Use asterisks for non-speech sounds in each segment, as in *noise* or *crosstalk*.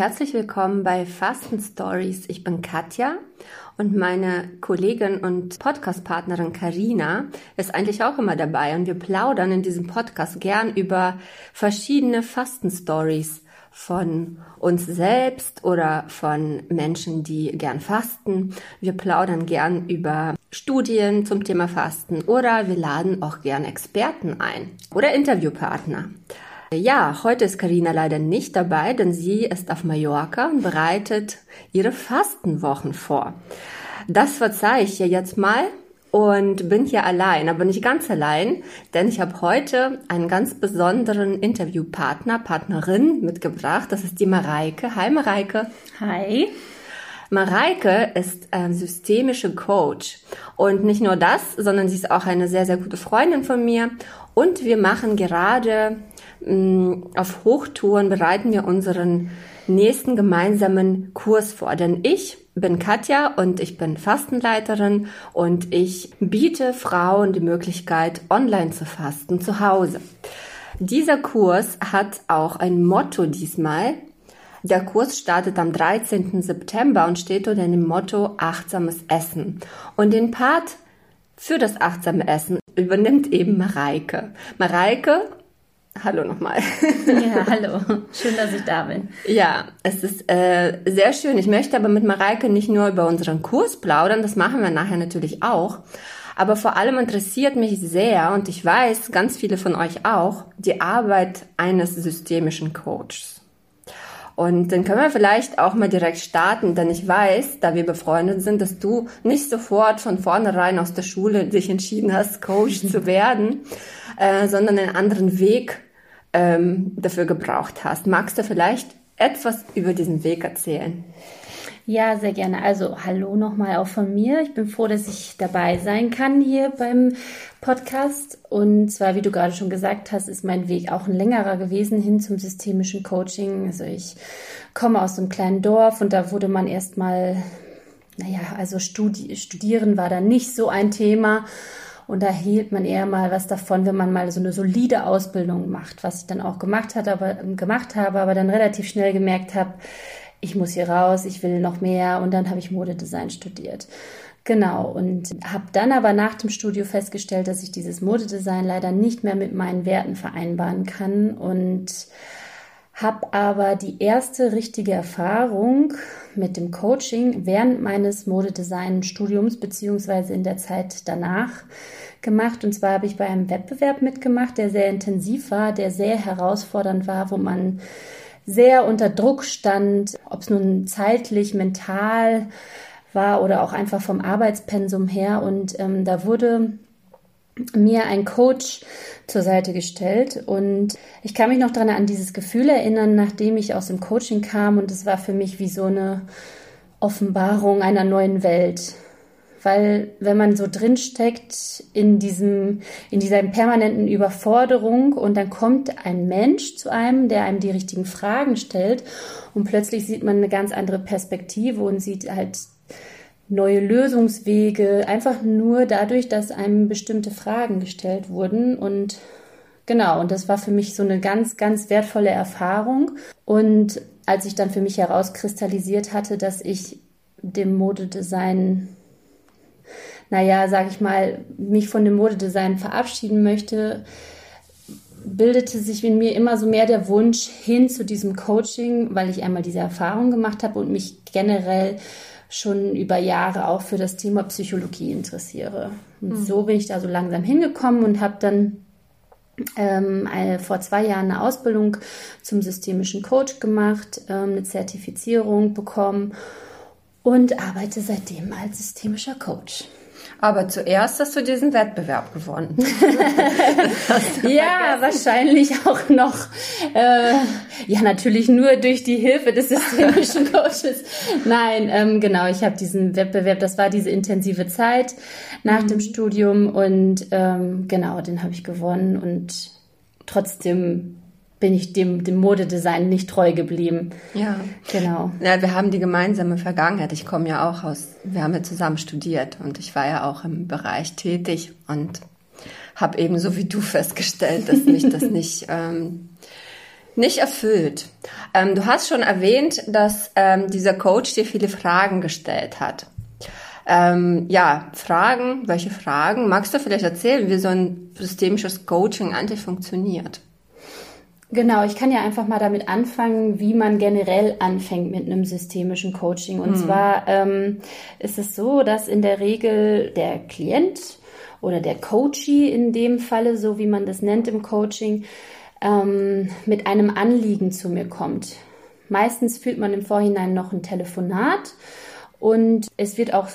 herzlich willkommen bei Fasten Stories. Ich bin Katja und meine Kollegin und Podcastpartnerin Karina ist eigentlich auch immer dabei und wir plaudern in diesem Podcast gern über verschiedene Fasten Stories von uns selbst oder von Menschen, die gern fasten. Wir plaudern gern über Studien zum Thema Fasten oder wir laden auch gern Experten ein oder Interviewpartner. Ja, heute ist Karina leider nicht dabei, denn sie ist auf Mallorca und bereitet ihre Fastenwochen vor. Das verzeihe ich ihr jetzt mal und bin hier allein, aber nicht ganz allein, denn ich habe heute einen ganz besonderen Interviewpartner, Partnerin mitgebracht. Das ist die Mareike. Hi Mareike. Hi. Mareike ist äh, systemische Coach und nicht nur das, sondern sie ist auch eine sehr, sehr gute Freundin von mir und wir machen gerade Mm, auf Hochtouren bereiten wir unseren nächsten gemeinsamen Kurs vor. Denn ich bin Katja und ich bin Fastenleiterin und ich biete Frauen die Möglichkeit, online zu fasten zu Hause. Dieser Kurs hat auch ein Motto diesmal. Der Kurs startet am 13. September und steht unter dem Motto achtsames Essen. Und den Part für das achtsame Essen übernimmt eben Mareike. Mareike Hallo nochmal. Ja, *laughs* hallo. Schön, dass ich da bin. Ja, es ist äh, sehr schön. Ich möchte aber mit Mareike nicht nur über unseren Kurs plaudern, das machen wir nachher natürlich auch. Aber vor allem interessiert mich sehr, und ich weiß, ganz viele von euch auch, die Arbeit eines systemischen Coaches. Und dann können wir vielleicht auch mal direkt starten, denn ich weiß, da wir befreundet sind, dass du nicht sofort von vornherein aus der Schule dich entschieden hast, Coach zu *laughs* werden, äh, sondern einen anderen Weg ähm, dafür gebraucht hast. Magst du vielleicht etwas über diesen Weg erzählen? Ja, sehr gerne. Also hallo nochmal auch von mir. Ich bin froh, dass ich dabei sein kann hier beim Podcast. Und zwar, wie du gerade schon gesagt hast, ist mein Weg auch ein längerer gewesen hin zum systemischen Coaching. Also ich komme aus einem kleinen Dorf und da wurde man erstmal, naja, also studi studieren war da nicht so ein Thema. Und da hielt man eher mal was davon, wenn man mal so eine solide Ausbildung macht, was ich dann auch gemacht hat, aber gemacht habe, aber dann relativ schnell gemerkt habe, ich muss hier raus, ich will noch mehr. Und dann habe ich Modedesign studiert. Genau, und habe dann aber nach dem Studio festgestellt, dass ich dieses Modedesign leider nicht mehr mit meinen Werten vereinbaren kann. Und habe aber die erste richtige Erfahrung mit dem Coaching während meines Modedesign-Studiums beziehungsweise in der Zeit danach gemacht. Und zwar habe ich bei einem Wettbewerb mitgemacht, der sehr intensiv war, der sehr herausfordernd war, wo man sehr unter Druck stand, ob es nun zeitlich, mental war oder auch einfach vom Arbeitspensum her. Und ähm, da wurde mir ein Coach zur Seite gestellt und ich kann mich noch daran an dieses Gefühl erinnern, nachdem ich aus dem Coaching kam und es war für mich wie so eine Offenbarung einer neuen Welt. Weil wenn man so drinsteckt in diesem, in dieser permanenten Überforderung und dann kommt ein Mensch zu einem, der einem die richtigen Fragen stellt und plötzlich sieht man eine ganz andere Perspektive und sieht halt neue Lösungswege, einfach nur dadurch, dass einem bestimmte Fragen gestellt wurden. Und genau, und das war für mich so eine ganz, ganz wertvolle Erfahrung. Und als ich dann für mich herauskristallisiert hatte, dass ich dem Modedesign, naja, sag ich mal, mich von dem Modedesign verabschieden möchte, bildete sich in mir immer so mehr der Wunsch hin zu diesem Coaching, weil ich einmal diese Erfahrung gemacht habe und mich generell schon über Jahre auch für das Thema Psychologie interessiere. Und mhm. so bin ich da so langsam hingekommen und habe dann ähm, eine, vor zwei Jahren eine Ausbildung zum systemischen Coach gemacht, ähm, eine Zertifizierung bekommen und arbeite seitdem als systemischer Coach. Aber zuerst hast du diesen Wettbewerb gewonnen. *laughs* ja, wahrscheinlich auch noch. Äh, ja, natürlich nur durch die Hilfe des systemischen *laughs* Coaches. Nein, ähm, genau, ich habe diesen Wettbewerb, das war diese intensive Zeit nach mhm. dem Studium und ähm, genau, den habe ich gewonnen und trotzdem bin ich dem, dem Modedesign nicht treu geblieben. Ja. Genau. Ja, wir haben die gemeinsame Vergangenheit. Ich komme ja auch aus, wir haben ja zusammen studiert und ich war ja auch im Bereich tätig und habe eben so wie du festgestellt, dass mich das *laughs* nicht, ähm, Nicht erfüllt. Ähm, du hast schon erwähnt, dass ähm, dieser Coach dir viele Fragen gestellt hat. Ähm, ja, Fragen, welche Fragen? Magst du vielleicht erzählen, wie so ein systemisches Coaching eigentlich funktioniert? Genau, ich kann ja einfach mal damit anfangen, wie man generell anfängt mit einem systemischen Coaching. Und mhm. zwar ähm, ist es so, dass in der Regel der Klient oder der Coachee in dem Falle, so wie man das nennt im Coaching, ähm, mit einem Anliegen zu mir kommt. Meistens fühlt man im Vorhinein noch ein Telefonat und es wird auch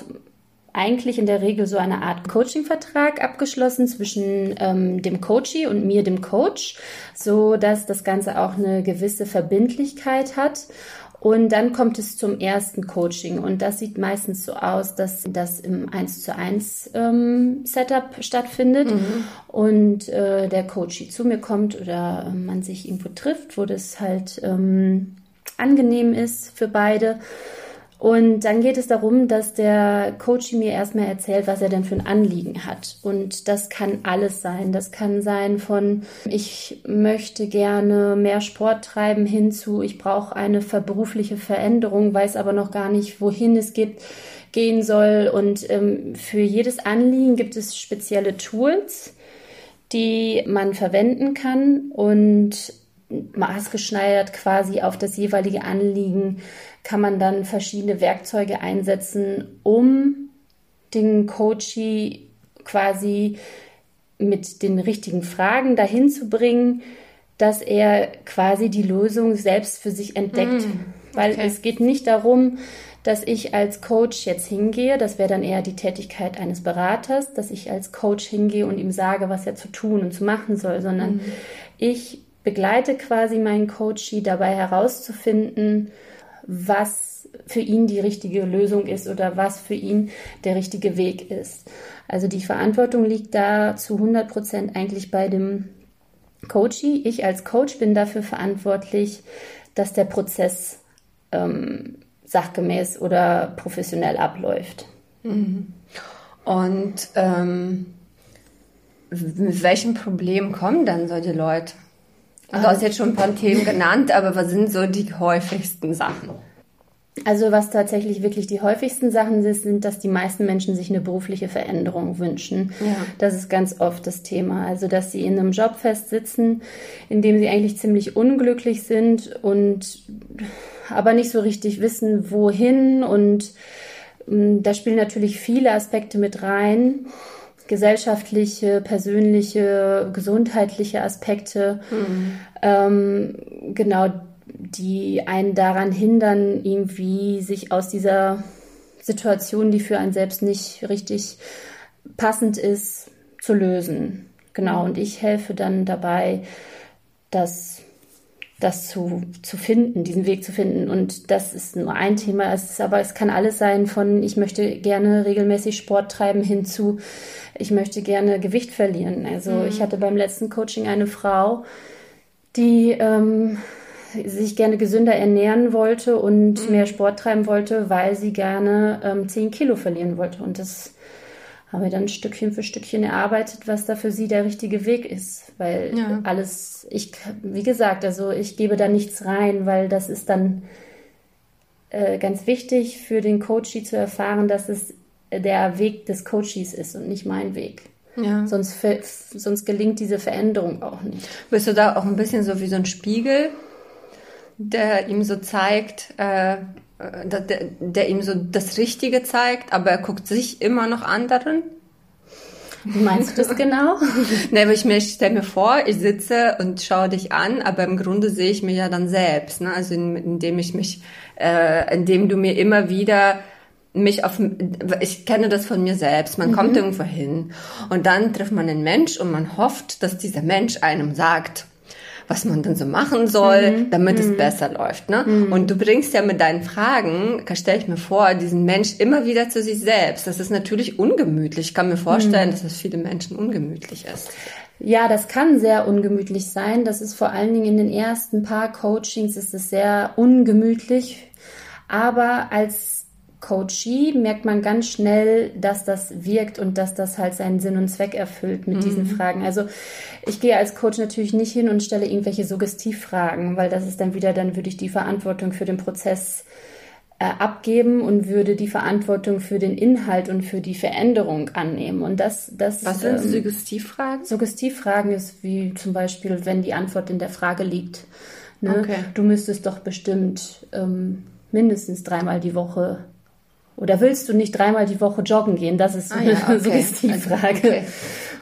eigentlich in der Regel so eine Art Coaching-Vertrag abgeschlossen zwischen ähm, dem Coachee und mir, dem Coach, so dass das Ganze auch eine gewisse Verbindlichkeit hat. Und dann kommt es zum ersten Coaching und das sieht meistens so aus, dass das im 1 zu 1 ähm, Setup stattfindet mhm. und äh, der Coachie zu mir kommt oder man sich irgendwo trifft, wo das halt ähm, angenehm ist für beide. Und dann geht es darum, dass der Coach mir erstmal erzählt, was er denn für ein Anliegen hat. Und das kann alles sein. Das kann sein von, ich möchte gerne mehr Sport treiben hinzu, ich brauche eine berufliche Veränderung, weiß aber noch gar nicht, wohin es geht, gehen soll. Und ähm, für jedes Anliegen gibt es spezielle Tools, die man verwenden kann und maßgeschneidert quasi auf das jeweilige Anliegen kann man dann verschiedene Werkzeuge einsetzen, um den Coachee quasi mit den richtigen Fragen dahin zu bringen, dass er quasi die Lösung selbst für sich entdeckt. Mm, okay. Weil es geht nicht darum, dass ich als Coach jetzt hingehe, das wäre dann eher die Tätigkeit eines Beraters, dass ich als Coach hingehe und ihm sage, was er zu tun und zu machen soll, sondern mm. ich begleite quasi meinen Coachee dabei herauszufinden, was für ihn die richtige Lösung ist oder was für ihn der richtige Weg ist. Also die Verantwortung liegt da zu 100 Prozent eigentlich bei dem Coachie. Ich als Coach bin dafür verantwortlich, dass der Prozess ähm, sachgemäß oder professionell abläuft. Mhm. Und ähm, mit welchem Problem kommen dann solche Leute? Du hast jetzt schon ein paar Themen genannt, aber was sind so die häufigsten Sachen? Also was tatsächlich wirklich die häufigsten Sachen sind, sind, dass die meisten Menschen sich eine berufliche Veränderung wünschen. Ja. Das ist ganz oft das Thema. Also dass sie in einem Job festsitzen, in dem sie eigentlich ziemlich unglücklich sind und aber nicht so richtig wissen, wohin. Und ähm, da spielen natürlich viele Aspekte mit rein gesellschaftliche, persönliche, gesundheitliche Aspekte, mhm. ähm, genau, die einen daran hindern, irgendwie sich aus dieser Situation, die für einen selbst nicht richtig passend ist, zu lösen. Genau, mhm. und ich helfe dann dabei, dass das zu, zu finden, diesen Weg zu finden. Und das ist nur ein Thema. Es ist aber, es kann alles sein von, ich möchte gerne regelmäßig Sport treiben hinzu, ich möchte gerne Gewicht verlieren. Also mhm. ich hatte beim letzten Coaching eine Frau, die ähm, sich gerne gesünder ernähren wollte und mhm. mehr Sport treiben wollte, weil sie gerne ähm, 10 Kilo verlieren wollte. Und das haben wir dann Stückchen für Stückchen erarbeitet, was da für sie der richtige Weg ist. Weil ja. alles, ich, wie gesagt, also ich gebe da nichts rein, weil das ist dann äh, ganz wichtig für den Coachie zu erfahren, dass es der Weg des Coaches ist und nicht mein Weg. Ja. Sonst, sonst gelingt diese Veränderung auch nicht. Bist du da auch ein bisschen so wie so ein Spiegel, der ihm so zeigt, äh, der, der ihm so das Richtige zeigt, aber er guckt sich immer noch anderen? Wie meinst du das genau? *laughs* ne, aber ich, mir, ich stelle mir vor, ich sitze und schaue dich an, aber im Grunde sehe ich mich ja dann selbst, ne? Also in, indem ich mich, äh, indem du mir immer wieder mich auf, ich kenne das von mir selbst. Man mhm. kommt irgendwo hin und dann trifft man einen Mensch und man hofft, dass dieser Mensch einem sagt, was man dann so machen soll, mhm. damit mhm. es besser läuft. Ne? Mhm. Und du bringst ja mit deinen Fragen, stelle ich mir vor, diesen Mensch immer wieder zu sich selbst. Das ist natürlich ungemütlich. Ich kann mir vorstellen, mhm. dass es viele Menschen ungemütlich ist. Ja, das kann sehr ungemütlich sein. Das ist vor allen Dingen in den ersten paar Coachings ist es sehr ungemütlich. Aber als Coachee merkt man ganz schnell, dass das wirkt und dass das halt seinen Sinn und Zweck erfüllt mit mhm. diesen Fragen. Also ich gehe als Coach natürlich nicht hin und stelle irgendwelche Suggestivfragen, weil das ist dann wieder, dann würde ich die Verantwortung für den Prozess äh, abgeben und würde die Verantwortung für den Inhalt und für die Veränderung annehmen. Und das, das Was sind ähm, Suggestivfragen? Suggestivfragen ist wie zum Beispiel, wenn die Antwort in der Frage liegt. Ne? Okay. Du müsstest doch bestimmt ähm, mindestens dreimal die Woche oder willst du nicht dreimal die Woche joggen gehen? Das ist ah, ja, *laughs* okay. so ist die Frage. Okay.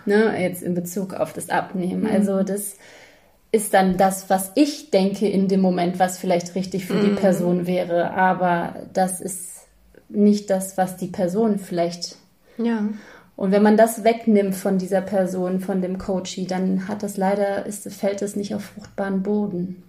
Ne, jetzt in Bezug auf das Abnehmen. Mhm. Also das ist dann das, was ich denke in dem Moment, was vielleicht richtig für mhm. die Person wäre. Aber das ist nicht das, was die Person vielleicht ja. Und wenn man das wegnimmt von dieser Person, von dem Coachie, dann hat das leider, ist, fällt es nicht auf fruchtbaren Boden.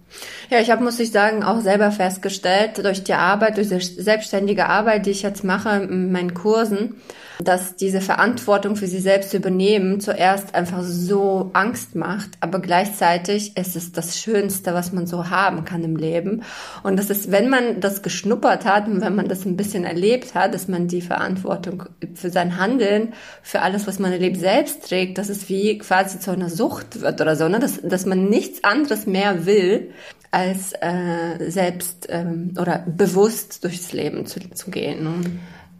Ja, ich habe, muss ich sagen, auch selber festgestellt, durch die Arbeit, durch die selbstständige Arbeit, die ich jetzt mache in meinen Kursen, dass diese Verantwortung für sie selbst zu übernehmen zuerst einfach so Angst macht, aber gleichzeitig ist es das Schönste, was man so haben kann im Leben. Und das ist, wenn man das geschnuppert hat und wenn man das ein bisschen erlebt hat, dass man die Verantwortung für sein Handeln, für alles, was man erlebt, selbst trägt, dass es wie quasi zu einer Sucht wird oder so, ne? dass, dass man nichts anderes mehr will, als äh, selbst ähm, oder bewusst durchs Leben zu, zu gehen. Ne?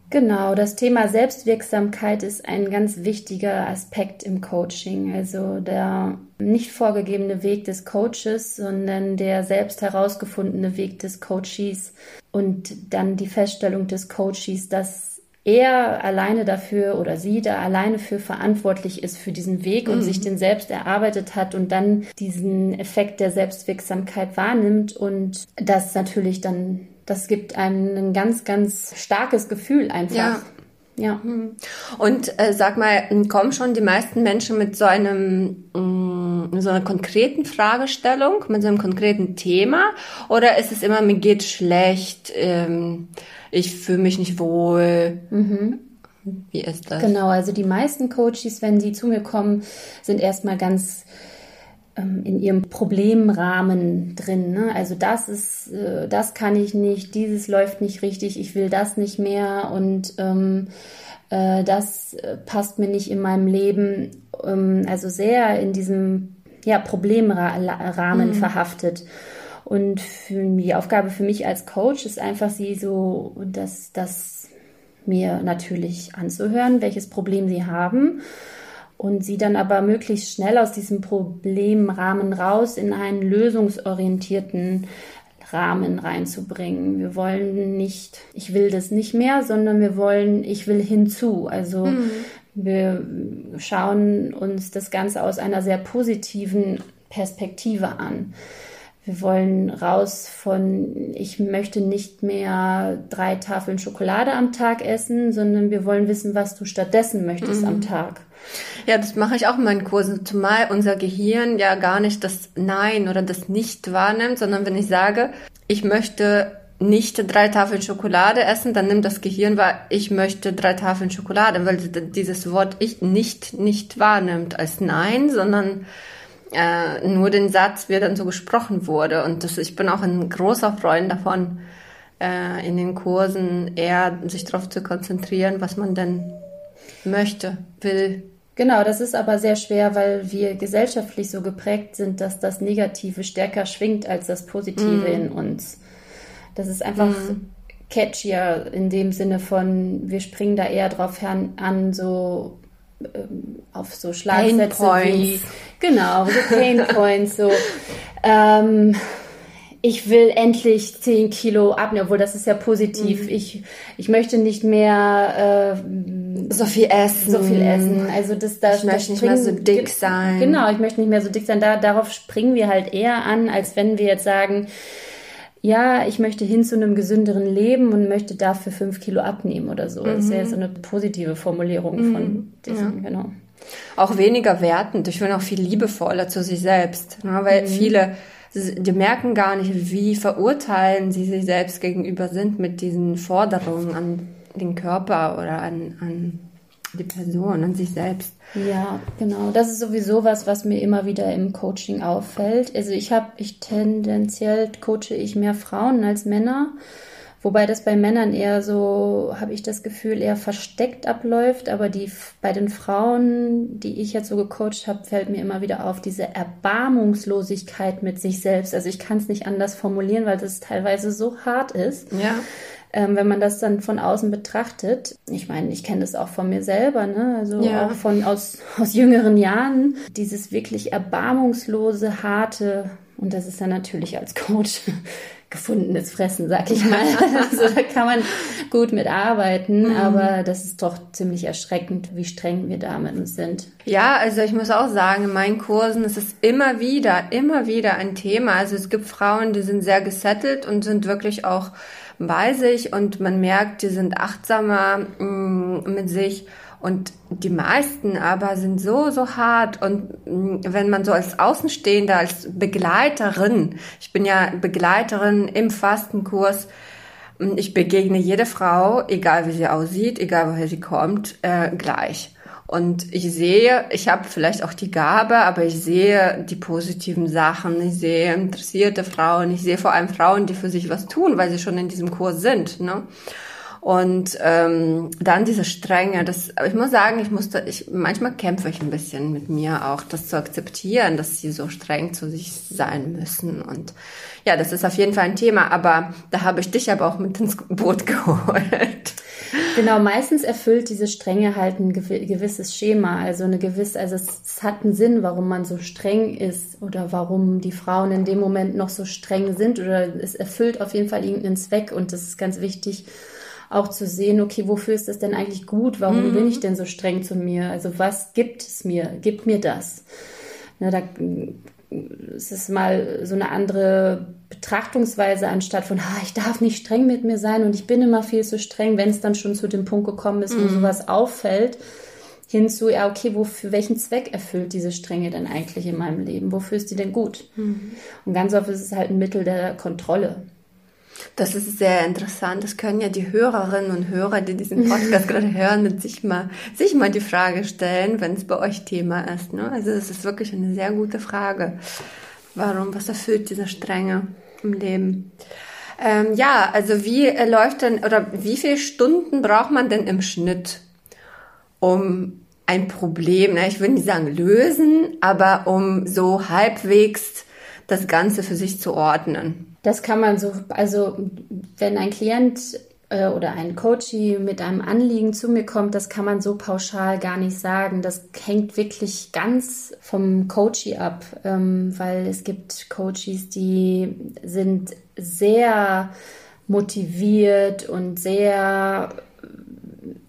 Genau, das Thema Selbstwirksamkeit ist ein ganz wichtiger Aspekt im Coaching. Also der nicht vorgegebene Weg des Coaches, sondern der selbst herausgefundene Weg des Coaches und dann die Feststellung des Coaches, dass er alleine dafür oder sie da alleine für verantwortlich ist für diesen Weg und mhm. sich den selbst erarbeitet hat und dann diesen Effekt der Selbstwirksamkeit wahrnimmt und das natürlich dann das gibt einem ein ganz, ganz starkes Gefühl einfach. Ja. Ja. Hm. Und äh, sag mal, kommen schon die meisten Menschen mit so einem mh, mm, so einer konkreten Fragestellung, mit so einem konkreten Thema, oder ist es immer mir geht schlecht, ähm, ich fühle mich nicht wohl? Mhm. Wie ist das? Genau, also die meisten Coaches, wenn sie zu mir kommen, sind erstmal ganz ähm, in ihrem Problemrahmen drin. Ne? Also das ist, äh, das kann ich nicht, dieses läuft nicht richtig, ich will das nicht mehr und ähm, äh, das äh, passt mir nicht in meinem Leben. Ähm, also sehr in diesem ja, Problemrahmen mhm. verhaftet. Und für die Aufgabe für mich als Coach ist einfach, sie so, dass das mir natürlich anzuhören, welches Problem sie haben und sie dann aber möglichst schnell aus diesem Problemrahmen raus in einen lösungsorientierten Rahmen reinzubringen. Wir wollen nicht, ich will das nicht mehr, sondern wir wollen, ich will hinzu. Also mhm. Wir schauen uns das Ganze aus einer sehr positiven Perspektive an. Wir wollen raus von, ich möchte nicht mehr drei Tafeln Schokolade am Tag essen, sondern wir wollen wissen, was du stattdessen möchtest mhm. am Tag. Ja, das mache ich auch in meinen Kursen, zumal unser Gehirn ja gar nicht das Nein oder das Nicht wahrnimmt, sondern wenn ich sage, ich möchte nicht drei Tafeln Schokolade essen, dann nimmt das Gehirn wahr, ich möchte drei Tafeln Schokolade, weil dieses Wort ich nicht nicht wahrnimmt als Nein, sondern äh, nur den Satz, wie er dann so gesprochen wurde. Und das, ich bin auch ein großer Freund davon, äh, in den Kursen eher sich darauf zu konzentrieren, was man denn möchte, will. Genau, das ist aber sehr schwer, weil wir gesellschaftlich so geprägt sind, dass das Negative stärker schwingt als das Positive mm. in uns. Das ist einfach mm. catchier in dem Sinne von, wir springen da eher drauf an, so ähm, auf so Schlagsätze wie genau so Pain *laughs* Points so ähm, ich will endlich 10 Kilo abnehmen, obwohl das ist ja positiv. Mhm. Ich, ich möchte nicht mehr äh, so viel essen. So viel essen. Also das, da, ich möchte nicht mehr so dick sein. Genau, ich möchte nicht mehr so dick sein. Da, darauf springen wir halt eher an, als wenn wir jetzt sagen, ja, ich möchte hin zu einem gesünderen Leben und möchte dafür fünf Kilo abnehmen oder so. Mhm. Das wäre so eine positive Formulierung mhm. von diesem, ja. genau. Auch weniger wertend. Ich bin auch viel liebevoller zu sich selbst. Ne? Weil mhm. viele die merken gar nicht, wie verurteilen sie sich selbst gegenüber sind mit diesen Forderungen an den Körper oder an, an die Person, an sich selbst. Ja, genau. Das ist sowieso was, was mir immer wieder im Coaching auffällt. Also ich habe, ich tendenziell coache ich mehr Frauen als Männer Wobei das bei Männern eher so, habe ich das Gefühl, eher versteckt abläuft. Aber die bei den Frauen, die ich jetzt so gecoacht habe, fällt mir immer wieder auf diese Erbarmungslosigkeit mit sich selbst. Also ich kann es nicht anders formulieren, weil das teilweise so hart ist. Ja ähm, wenn man das dann von außen betrachtet. Ich meine, ich kenne das auch von mir selber, ne? Also ja. auch von aus, aus jüngeren Jahren. Dieses wirklich erbarmungslose, harte, und das ist dann natürlich als Coach *laughs* gefundenes Fressen, sag ich mal. *laughs* also da kann man gut mit arbeiten, mhm. aber das ist doch ziemlich erschreckend, wie streng wir da mit uns sind. Ja, also ich muss auch sagen, in meinen Kursen ist es immer wieder, immer wieder ein Thema. Also es gibt Frauen, die sind sehr gesettelt und sind wirklich auch bei sich und man merkt, die sind achtsamer mh, mm, mit sich. Und die meisten aber sind so, so hart. Und mm, wenn man so als Außenstehender, als Begleiterin, ich bin ja Begleiterin im Fastenkurs, mm, ich begegne jede Frau, egal wie sie aussieht, egal woher sie kommt, äh, gleich. Und ich sehe, ich habe vielleicht auch die Gabe, aber ich sehe die positiven Sachen. Ich sehe interessierte Frauen. Ich sehe vor allem Frauen, die für sich was tun, weil sie schon in diesem Kurs sind. Ne? Und ähm, dann diese Strenge, das, ich muss sagen, ich musste, ich manchmal kämpfe ich ein bisschen mit mir auch, das zu akzeptieren, dass sie so streng zu sich sein müssen. Und ja, das ist auf jeden Fall ein Thema, aber da habe ich dich aber auch mit ins Boot *laughs* geholt. Genau, meistens erfüllt diese Strenge halt ein gewisses Schema, also eine gewisse, also es, es, hat einen Sinn, warum man so streng ist oder warum die Frauen in dem Moment noch so streng sind oder es erfüllt auf jeden Fall irgendeinen Zweck und das ist ganz wichtig auch zu sehen, okay, wofür ist das denn eigentlich gut? Warum mhm. bin ich denn so streng zu mir? Also was gibt es mir? Gibt mir das? Na, da es ist mal so eine andere Betrachtungsweise anstatt von, ah, ich darf nicht streng mit mir sein und ich bin immer viel zu streng, wenn es dann schon zu dem Punkt gekommen ist, wo mm. sowas auffällt, hinzu, ja, okay, wofür welchen Zweck erfüllt diese Strenge denn eigentlich in meinem Leben? Wofür ist die denn gut? Mm. Und ganz oft ist es halt ein Mittel der Kontrolle. Das ist sehr interessant. Das können ja die Hörerinnen und Hörer, die diesen Podcast *laughs* gerade hören, sich mal, sich mal die Frage stellen, wenn es bei euch Thema ist. Ne? Also das ist wirklich eine sehr gute Frage. Warum, was erfüllt diese Strenge im Leben? Ähm, ja, also wie läuft denn oder wie viele Stunden braucht man denn im Schnitt, um ein Problem, na, ich würde nicht sagen lösen, aber um so halbwegs das Ganze für sich zu ordnen? Das kann man so, also wenn ein Klient äh, oder ein Coachie mit einem Anliegen zu mir kommt, das kann man so pauschal gar nicht sagen. Das hängt wirklich ganz vom Coachie ab, ähm, weil es gibt Coaches, die sind sehr motiviert und sehr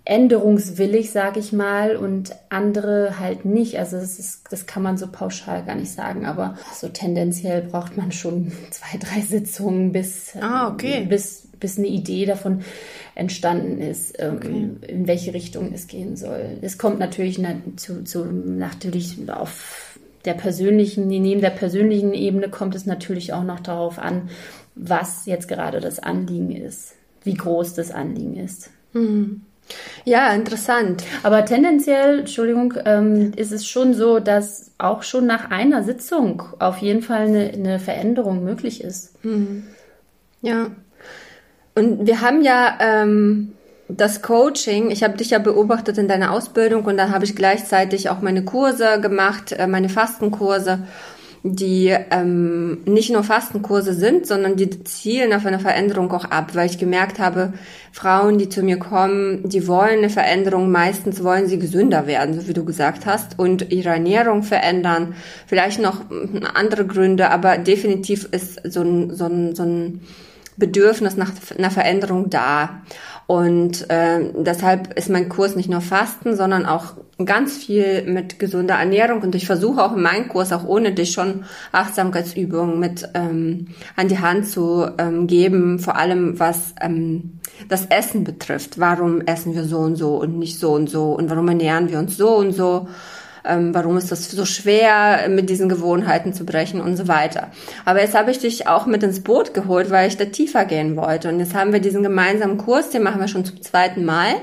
änderungswillig, sage ich mal, und andere halt nicht. Also das, ist, das kann man so pauschal gar nicht sagen, aber so tendenziell braucht man schon *laughs* zwei, drei Sitzungen, bis, ah, okay. bis, bis eine Idee davon entstanden ist, ähm, okay. in welche Richtung es gehen soll. Es kommt natürlich zu, zu, natürlich auf der persönlichen, neben der persönlichen Ebene kommt es natürlich auch noch darauf an, was jetzt gerade das Anliegen ist, wie groß das Anliegen ist. Mhm. Ja, interessant. Aber tendenziell, Entschuldigung, ähm, ist es schon so, dass auch schon nach einer Sitzung auf jeden Fall eine, eine Veränderung möglich ist. Mhm. Ja. Und wir haben ja ähm, das Coaching, ich habe dich ja beobachtet in deiner Ausbildung und dann habe ich gleichzeitig auch meine Kurse gemacht, äh, meine Fastenkurse die ähm, nicht nur Fastenkurse sind, sondern die zielen auf eine Veränderung auch ab, weil ich gemerkt habe, Frauen, die zu mir kommen, die wollen eine Veränderung, meistens wollen sie gesünder werden, so wie du gesagt hast, und ihre Ernährung verändern, vielleicht noch andere Gründe, aber definitiv ist so ein, so ein, so ein Bedürfnis nach einer Veränderung da. Und äh, deshalb ist mein Kurs nicht nur Fasten, sondern auch ganz viel mit gesunder Ernährung. Und ich versuche auch in meinem Kurs, auch ohne dich schon Achtsamkeitsübungen mit ähm, an die Hand zu ähm, geben, vor allem was ähm, das Essen betrifft. Warum essen wir so und so und nicht so und so? Und warum ernähren wir uns so und so? Ähm, warum ist das so schwer, mit diesen Gewohnheiten zu brechen und so weiter. Aber jetzt habe ich dich auch mit ins Boot geholt, weil ich da tiefer gehen wollte. Und jetzt haben wir diesen gemeinsamen Kurs, den machen wir schon zum zweiten Mal.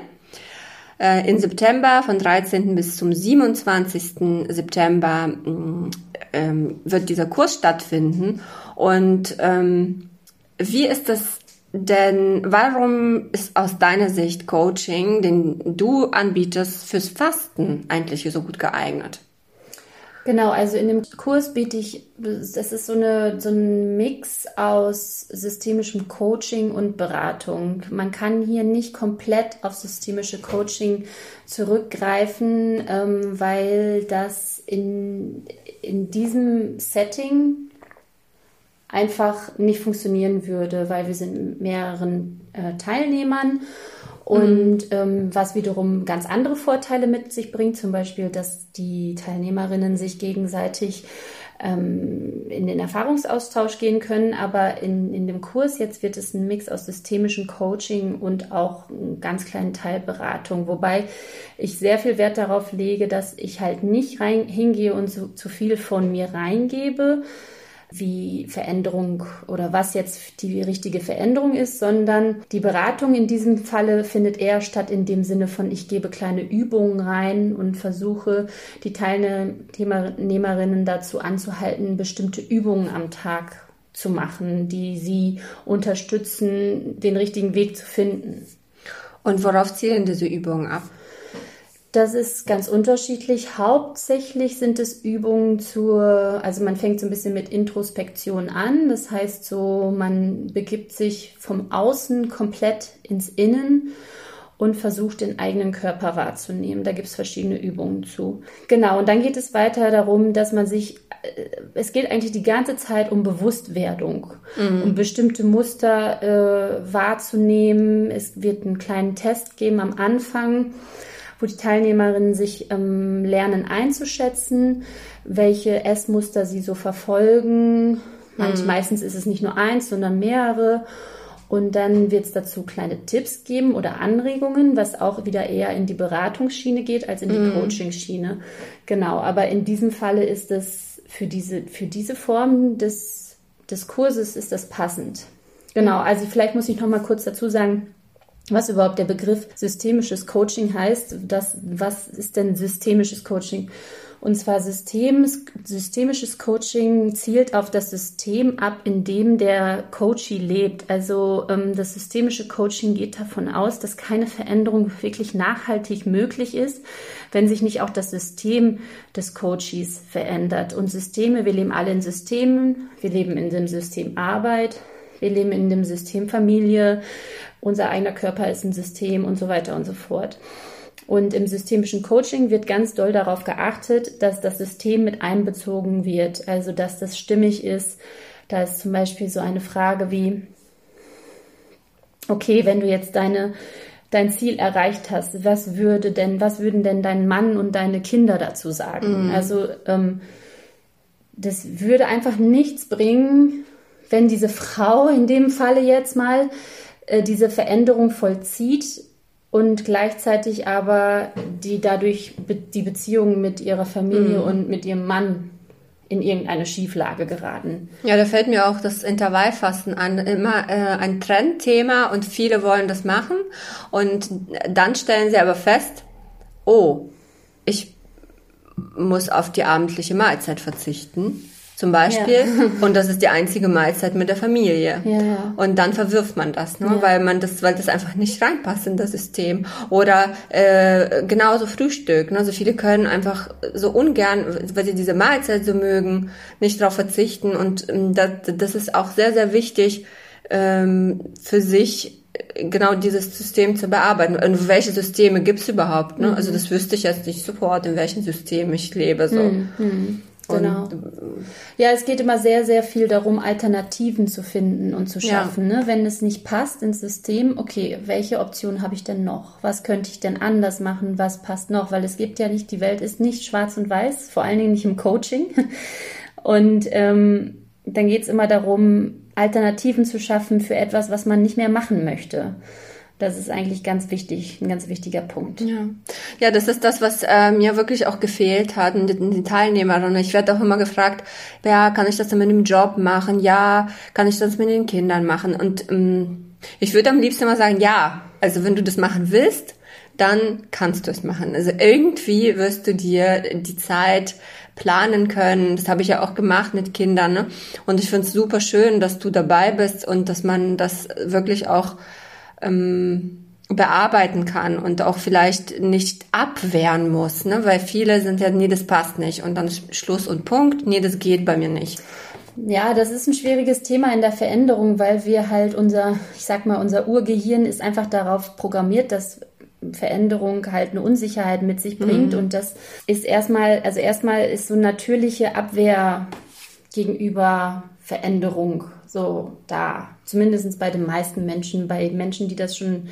Äh, in September, von 13. bis zum 27. September mm, ähm, wird dieser Kurs stattfinden. Und ähm, wie ist das Denn warum ist aus deiner Sicht Coaching, den du anbietest, fürs Fasten eigentlich so gut geeignet? Genau, also in dem Kurs biete ich, das ist so, eine, so ein Mix aus systemischem Coaching und Beratung. Man kann hier nicht komplett auf systemische Coaching zurückgreifen, ähm, weil das in, in diesem Setting einfach nicht funktionieren würde, weil wir sind mit mehreren äh, Teilnehmern und mhm. ähm, was wiederum ganz andere Vorteile mit sich bringt, zum Beispiel, dass die Teilnehmerinnen sich gegenseitig ähm, in den Erfahrungsaustausch gehen können. Aber in, in dem Kurs jetzt wird es ein Mix aus systemischem Coaching und auch einen ganz kleinen Teil Beratung, wobei ich sehr viel Wert darauf lege, dass ich halt nicht rein, hingehe und so, zu viel von mir reingebe, wie Veränderung oder was jetzt die richtige Veränderung ist, sondern die Beratung in diesem Falle findet eher statt in dem Sinne von, ich gebe kleine Übungen rein und versuche die Teilnehmerinnen dazu anzuhalten, bestimmte Übungen am Tag zu machen, die sie unterstützen, den richtigen Weg zu finden. Und worauf zielen diese Übungen ab? Das ist ganz unterschiedlich. Hauptsächlich sind es Übungen zur, also man fängt so ein bisschen mit Introspektion an. Das heißt so, man begibt sich vom Außen komplett ins Innen und versucht den eigenen Körper wahrzunehmen. Da gibt es verschiedene Übungen zu. Genau, und dann geht es weiter darum, dass man sich, äh, es geht eigentlich die ganze Zeit um Bewusstwerdung, mhm. um bestimmte Muster äh, wahrzunehmen. Es wird einen kleinen Test geben am Anfang wo die Teilnehmerinnen sich ähm, lernen einzuschätzen, welche Essmuster sie so verfolgen. Manch, mhm. Meistens ist es nicht nur eins, sondern mehrere. Und dann wird es dazu kleine Tipps geben oder Anregungen, was auch wieder eher in die Beratungsschiene geht als in die mhm. Coaching-Schiene. Genau, aber in diesem Falle ist es für diese, für diese Form des, des Kurses ist das passend. Genau, also vielleicht muss ich noch mal kurz dazu sagen, was überhaupt der Begriff systemisches Coaching heißt. Das, was ist denn systemisches Coaching? Und zwar System, systemisches Coaching zielt auf das System ab, in dem der Coachee lebt. Also ähm, das systemische Coaching geht davon aus, dass keine Veränderung wirklich nachhaltig möglich ist, wenn sich nicht auch das System des Coaches verändert. Und Systeme, wir leben alle in Systemen, wir leben in dem System Arbeit, wir leben in dem System Familie, unser eigener Körper ist ein System und so weiter und so fort. Und im systemischen Coaching wird ganz doll darauf geachtet, dass das System mit einbezogen wird, also dass das stimmig ist. Da ist zum Beispiel so eine Frage wie, okay, wenn du jetzt deine, dein Ziel erreicht hast, was würde denn, was würden denn dein Mann und deine Kinder dazu sagen? Mhm. Also ähm, das würde einfach nichts bringen, wenn diese Frau in dem Falle jetzt mal äh, diese Veränderung vollzieht und gleichzeitig aber die dadurch be die Beziehung mit ihrer Familie mhm. und mit ihrem Mann in irgendeine Schieflage geraten. Ja, da fällt mir auch das Intervallfasten an. Immer äh, ein Trendthema und viele wollen das machen. Und dann stellen sie aber fest, oh, ich muss auf die abendliche Mahlzeit verzichten zum Beispiel. Ja. Und das ist die einzige Mahlzeit mit der Familie. Ja. Und dann verwirft man das, ne? Ja. weil man das, weil das einfach nicht reinpasst in das System. Oder äh, genauso Frühstück. Ne? Also viele können einfach so ungern, weil sie diese Mahlzeit so mögen, nicht darauf verzichten. Und ähm, das, das ist auch sehr, sehr wichtig ähm, für sich genau dieses System zu bearbeiten. Und welche Systeme gibt's überhaupt? Ne? Also mhm. Also das wüsste ich jetzt nicht sofort, in welchem System ich lebe. So. Mhm. Genau. Und, ja, es geht immer sehr, sehr viel darum, Alternativen zu finden und zu schaffen. Ja. Ne? Wenn es nicht passt ins System, okay, welche Option habe ich denn noch? Was könnte ich denn anders machen? Was passt noch? Weil es gibt ja nicht, die Welt ist nicht schwarz und weiß, vor allen Dingen nicht im Coaching. *laughs* Und ähm, dann geht es immer darum, Alternativen zu schaffen für etwas, was man nicht mehr machen möchte. Das ist eigentlich ganz wichtig, ein ganz wichtiger Punkt. Ja, ja das ist das, was äh, mir wirklich auch gefehlt hat in den, Teilnehmern. Ich werde auch immer gefragt, ja, kann ich das mit dem Job machen? Ja, kann ich das mit den Kindern machen? Und ähm, ich würde am liebsten immer sagen, ja. Also wenn du das machen willst, dann kannst du es machen. Also irgendwie wirst du dir die Zeit planen können. Das habe ich ja auch gemacht mit Kindern. Ne? Und ich finde es super schön, dass du dabei bist und dass man das wirklich auch ähm, bearbeiten kann und auch vielleicht nicht abwehren muss, ne? weil viele sind ja, nee, das passt nicht und dann Schluss und Punkt, nee, das geht bei mir nicht. Ja, das ist ein schwieriges Thema in der Veränderung, weil wir halt unser, ich sag mal, unser Urgehirn ist einfach darauf programmiert, dass Veränderung halt eine Unsicherheit mit sich bringt. Mhm. Und das ist erstmal, also erstmal ist so natürliche Abwehr gegenüber Veränderung so da. Zumindest bei den meisten Menschen. Bei Menschen, die das schon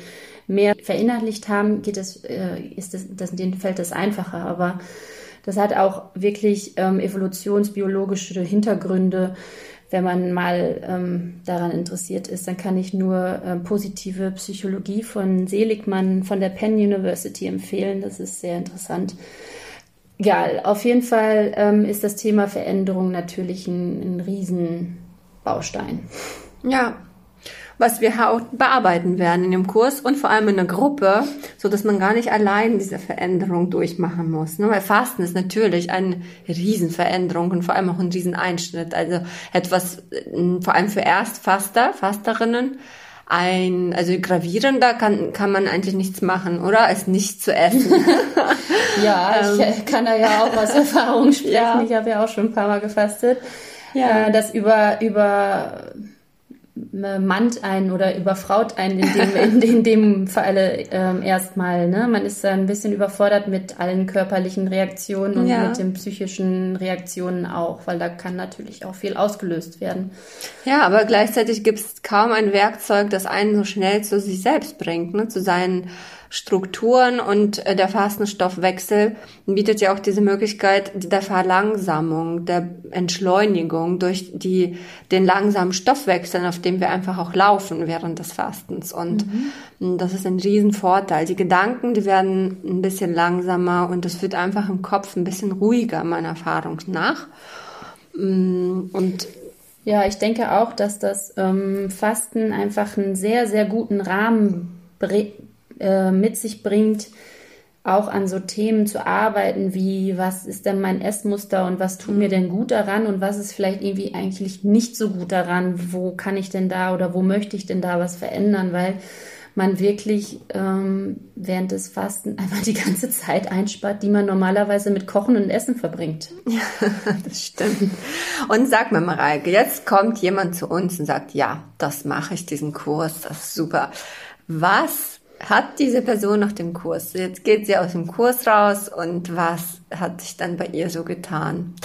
mehr verinnerlicht haben, geht es, äh, ist das, das, denen fällt das einfacher. Aber das hat auch wirklich ähm, evolutionsbiologische Hintergründe. Wenn man mal ähm, daran interessiert ist, dann kann ich nur ähm, positive Psychologie von Seligmann von der Penn University empfehlen. Das ist sehr interessant. Egal, auf jeden Fall ähm, ist das Thema Veränderung natürlich ein, ein Riesenbaustein. Ja, was wir auch bearbeiten werden in dem Kurs und vor allem in der Gruppe, so dass man gar nicht allein diese Veränderung durchmachen muss. Ne? Weil Fasten ist natürlich eine Riesenveränderung und vor allem auch ein Rieseneinschnitt. Also etwas, äh, vor allem für Erstfaster, Fasterinnen, ein, also gravierender kann, kann man eigentlich nichts machen, oder? Es nicht zu essen. *laughs* ja, ich ähm. kann da ja auch aus *laughs* Erfahrung sprechen. Ja. Ich habe ja auch schon ein paar Mal gefastet. Ja. Äh, das über, über mannt einen oder überfraut einen in dem, in, in dem Falle ähm, erstmal. Ne? Man ist ein bisschen überfordert mit allen körperlichen Reaktionen und ja. mit den psychischen Reaktionen auch, weil da kann natürlich auch viel ausgelöst werden. Ja, aber gleichzeitig gibt es kaum ein Werkzeug, das einen so schnell zu sich selbst bringt, ne? zu seinen Strukturen und äh, der Fastenstoffwechsel bietet ja auch diese Möglichkeit der Verlangsamung, der Entschleunigung durch die, den langsamen Stoffwechsel, auf dem wir einfach auch laufen während des Fastens. Und mhm. das ist ein Riesenvorteil. Die Gedanken, die werden ein bisschen langsamer und es wird einfach im Kopf ein bisschen ruhiger, meiner Erfahrung nach. Mm, und ja, ich denke auch, dass das ähm, Fasten einfach einen sehr, sehr guten Rahmen äh, mit sich bringt, auch an so Themen zu arbeiten, wie was ist denn mein Essmuster und was tut mir denn gut daran und was ist vielleicht irgendwie eigentlich nicht so gut daran, wo kann ich denn da oder wo möchte ich denn da was verändern, weil man wirklich ähm, während des Fasten *laughs* einfach die ganze Zeit einspart, die man normalerweise mit Kochen und Essen verbringt. *laughs* Ja, das stimmt. Und sag mir, Mareike, jetzt kommt jemand zu uns und sagt, ja, das mache ich, diesen Kurs, das ist super. Was hat diese Person nach dem Kurs? Jetzt geht sie aus dem Kurs raus und was hat sich dann bei ihr so getan?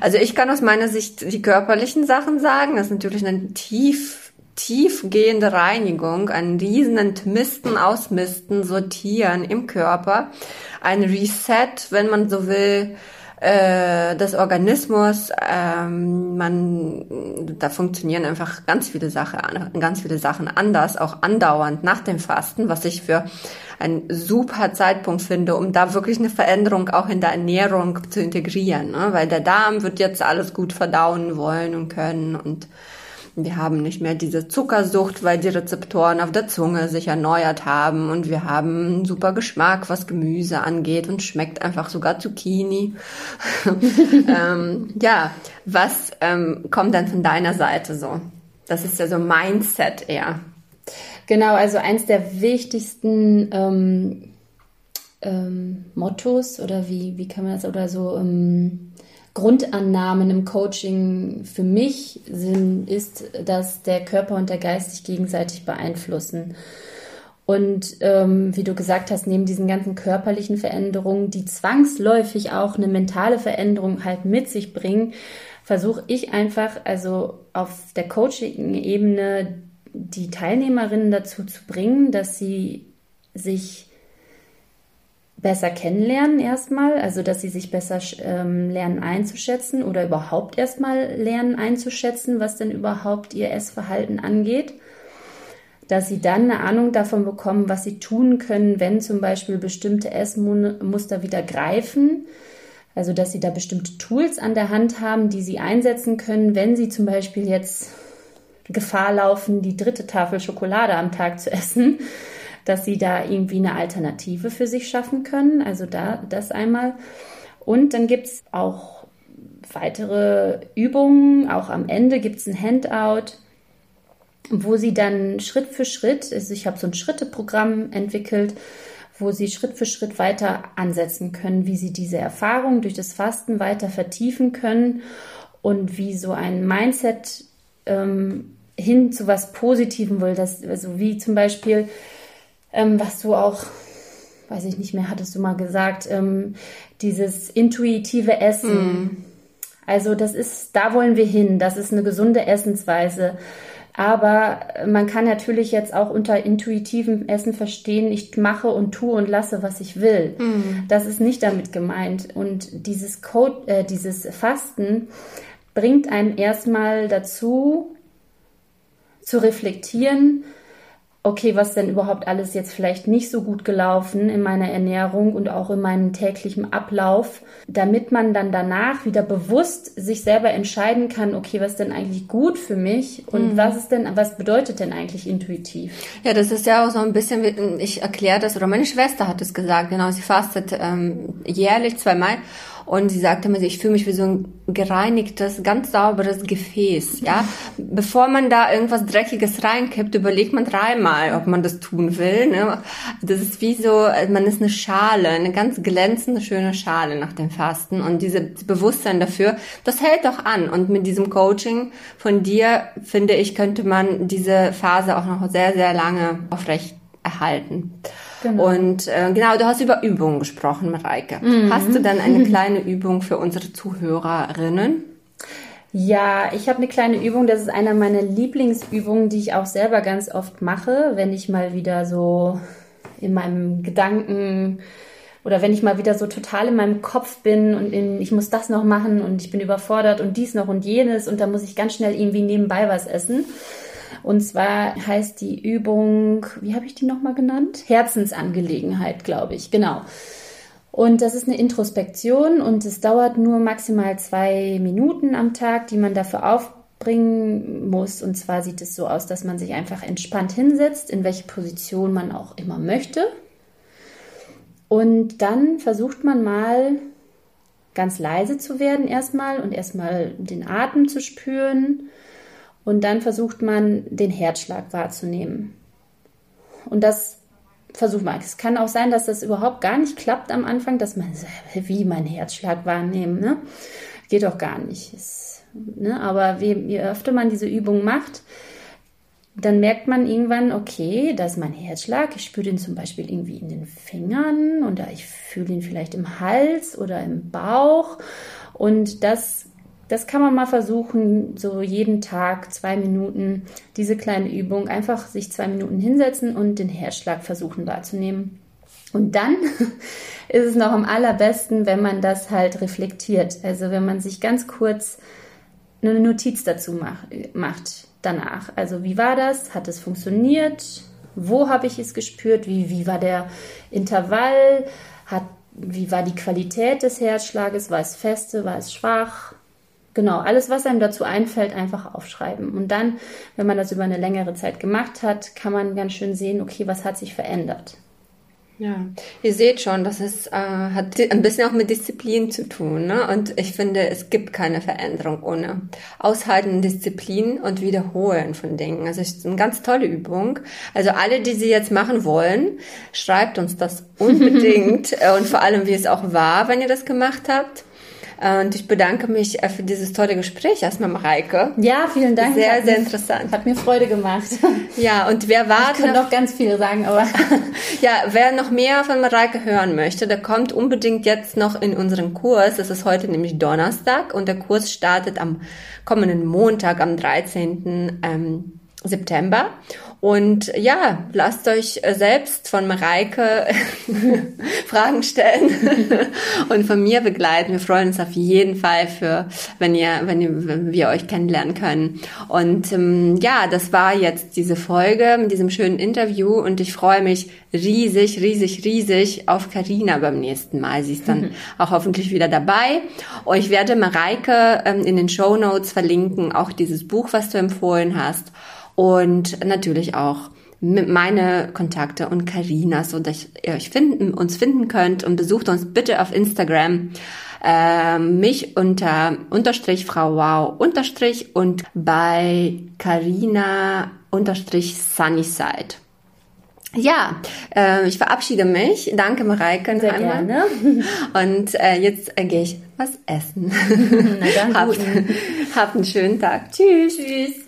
Also ich kann aus meiner Sicht die körperlichen Sachen sagen. Das ist natürlich eine tief, tiefgehende Reinigung, ein riesen Entmisten, Ausmisten, Sortieren im Körper, ein Reset, wenn man so will, äh, des Organismus. Ähm, man, da funktionieren einfach ganz viele Sachen, ganz viele Sachen anders, auch andauernd nach dem Fasten, was ich für einen super Zeitpunkt finde, um da wirklich eine Veränderung auch in der Ernährung zu integrieren, ne? weil der Darm wird jetzt alles gut verdauen wollen und können und wir haben nicht mehr diese Zuckersucht, weil die Rezeptoren auf der Zunge sich erneuert haben und wir haben einen super Geschmack, was Gemüse angeht und schmeckt einfach sogar Zucchini. *laughs* ähm, ja, was ähm, kommt dann von deiner Seite so? Das ist ja so Mindset eher. Genau, also eins der wichtigsten ähm, ähm, Mottos oder wie, wie kann man das oder so ähm, Grundannahmen im Coaching für mich sind, ist, dass der Körper und der Geist sich gegenseitig beeinflussen. Und ähm, wie du gesagt hast, neben diesen ganzen körperlichen Veränderungen, die zwangsläufig auch eine mentale Veränderung halt mit sich bringen, versuche ich einfach, also auf der Coaching-Ebene, die Teilnehmerinnen dazu zu bringen, dass sie sich besser kennenlernen erstmal, also dass sie sich besser ähm, lernen einzuschätzen oder überhaupt erstmal lernen einzuschätzen, was denn überhaupt ihr Essverhalten angeht. Dass sie dann eine Ahnung davon bekommen, was sie tun können, wenn zum Beispiel bestimmte Essmuster wieder greifen. Also dass sie da bestimmte Tools an der Hand haben, die sie einsetzen können, wenn sie zum Beispiel jetzt Gefahr laufen, die dritte Tafel Schokolade am Tag zu essen dass sie da irgendwie eine Alternative für sich schaffen können. Also da das einmal. Und dann gibt es auch weitere Übungen. Auch am Ende gibt es ein Handout, wo sie dann Schritt für Schritt, also ich habe so ein Schritteprogramm entwickelt, wo sie Schritt für Schritt weiter ansetzen können, wie sie diese Erfahrung durch das Fasten weiter vertiefen können und wie so ein Mindset ähm, hin zu was Positivem will. Das, also wie zum Beispiel, ähm, was du auch, weiß ich nicht mehr, hattest du mal gesagt, ähm, dieses intuitive Essen. Mm. Also das ist, da wollen wir hin. Das ist eine gesunde Essensweise. Aber man kann natürlich jetzt auch unter intuitivem Essen verstehen, ich mache und tue und lasse, was ich will. Mhm. Das ist nicht damit gemeint. Und dieses Code, äh, dieses Fasten bringt einen erstmal dazu, zu reflektieren, okay, was denn überhaupt alles jetzt vielleicht nicht so gut gelaufen in meiner Ernährung und auch in meinem täglichen Ablauf, damit man dann danach wieder bewusst sich selber entscheiden kann, okay, was ist denn eigentlich gut für mich und mhm. was ist denn, was bedeutet denn eigentlich intuitiv? Ja, das ist ja auch so ein bisschen, ich erkläre das, oder meine Schwester hat es gesagt, genau, sie fastet ähm, jährlich zweimal und sie sagte mir, ich fühle mich wie so ein gereinigtes, ganz sauberes Gefäß. Ja, bevor man da irgendwas Dreckiges reinkippt, überlegt man dreimal, ob man das tun will. Ne? Das ist wie so, man ist eine Schale, eine ganz glänzende, schöne Schale nach dem Fasten. Und dieses Bewusstsein dafür, das hält doch an. Und mit diesem Coaching von dir, finde ich, könnte man diese Phase auch noch sehr, sehr lange aufrecht erhalten. Genau. Und äh, genau, du hast über Übungen gesprochen, Mareike. Mhm. Hast du dann eine kleine Übung für unsere Zuhörerinnen? Ja, ich habe eine kleine Übung. Das ist einer meiner Lieblingsübungen, die ich auch selber ganz oft mache, wenn ich mal wieder so in meinem Gedanken oder wenn ich mal wieder so total in meinem Kopf bin und in, ich muss das noch machen und ich bin überfordert und dies noch und jenes und da muss ich ganz schnell irgendwie nebenbei was essen. Und zwar heißt die Übung, wie habe ich die nochmal genannt? Herzensangelegenheit, glaube ich, genau. Und das ist eine Introspektion und es dauert nur maximal zwei Minuten am Tag, die man dafür aufbringen muss. Und zwar sieht es so aus, dass man sich einfach entspannt hinsetzt, in welche Position man auch immer möchte. Und dann versucht man mal ganz leise zu werden erstmal und erstmal den Atem zu spüren und dann versucht man, den Herzschlag wahrzunehmen. Und das versucht man. Es kann auch sein, dass das überhaupt gar nicht klappt am Anfang, dass man, wie mein Herzschlag wahrnehmen, ne? Geht doch gar nicht. Es, ne? Aber je, je öfter man diese Übung macht, dann merkt man irgendwann, okay, das ist mein Herzschlag. Ich spüre den zum Beispiel irgendwie in den Fingern oder ich fühle ihn vielleicht im Hals oder im Bauch. Und das das kann man mal versuchen, so jeden Tag zwei Minuten diese kleine Übung, einfach sich zwei Minuten hinsetzen und den Herzschlag versuchen wahrzunehmen. Und dann *laughs* ist es noch am allerbesten, wenn man das halt reflektiert. Also wenn man sich ganz kurz eine Notiz dazu macht danach. Also wie war das? Hat es funktioniert? Wo habe ich es gespürt? Wie, wie war der Intervall? Hat, wie war die Qualität des Herzschlages? War es feste? War es schwach? Genau, alles, was einem dazu einfällt, einfach aufschreiben. Und dann, wenn man das über eine längere Zeit gemacht hat, kann man ganz schön sehen, okay, was hat sich verändert. Ja, ihr seht schon, das ist, äh, hat ein bisschen auch mit Disziplin zu tun. Ne? Und ich finde, es gibt keine Veränderung ohne Aushalten, Disziplin und Wiederholen von Dingen. Also es ist eine ganz tolle Übung. Also alle, die sie jetzt machen wollen, schreibt uns das *laughs* unbedingt und vor allem, wie es auch war, wenn ihr das gemacht habt. Und ich bedanke mich äh, für dieses tolle Gespräch erstmal, Mareike. Ja, vielen Dank. Sehr, sehr interessant. Hat mir Freude gemacht. Ja, und wer war Ich kann noch ganz viel sagen, aber. *laughs* ja, wer noch mehr von Mareike hören möchte, der kommt unbedingt jetzt noch in unseren Kurs. Es ist heute nämlich Donnerstag und der Kurs startet am kommenden Montag, am 13. Ähm, September. Und ja, lasst euch äh, selbst von Mareike *laughs* Fragen stellen *laughs* und von mir begleiten. Wir freuen uns auf jeden Fall für, wenn ihr, wenn, ihr, wenn wir euch kennenlernen können. Und ähm, ja, das war jetzt diese Folge mit diesem schönen Interview und ich freue mich riesig, riesig, riesig auf Karina beim nächsten Mal. Sie ist dann auch hoffentlich wieder dabei. Und ich werde Mareike ähm, in den Show Notes verlinken, auch dieses Buch, was du empfohlen hast und natürlich auch meine Kontakte und Karina, so dass ihr euch finden, uns finden könnt und besucht uns bitte auf Instagram äh, mich unter unterstrich Frau Wow unterstrich und bei Karina unterstrich Sunnyside. Ja, äh, ich verabschiede mich. Danke, Mareike. Sehr einmal. gerne. *laughs* Und äh, jetzt äh, gehe ich was essen. *laughs* Na dann, *laughs* habt, habt einen schönen Tag. Tschüss. Tschüss.